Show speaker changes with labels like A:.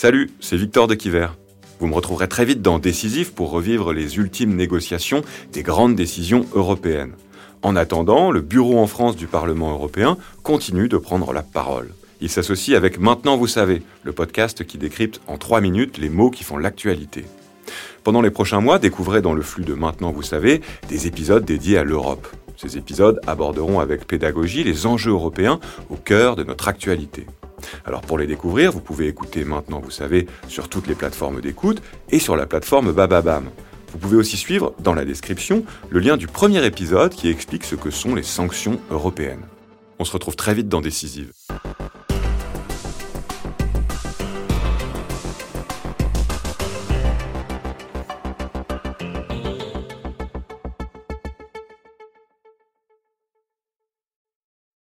A: Salut, c'est Victor de Quiver. Vous me retrouverez très vite dans Décisif pour revivre les ultimes négociations des grandes décisions européennes. En attendant, le bureau en France du Parlement européen continue de prendre la parole. Il s'associe avec Maintenant vous savez, le podcast qui décrypte en 3 minutes les mots qui font l'actualité. Pendant les prochains mois, découvrez dans le flux de Maintenant vous savez des épisodes dédiés à l'Europe. Ces épisodes aborderont avec pédagogie les enjeux européens au cœur de notre actualité. Alors pour les découvrir, vous pouvez écouter Maintenant vous savez sur toutes les plateformes d'écoute et sur la plateforme Bababam. Vous pouvez aussi suivre dans la description le lien du premier épisode qui explique ce que sont les sanctions européennes. On se retrouve très vite dans Décisive.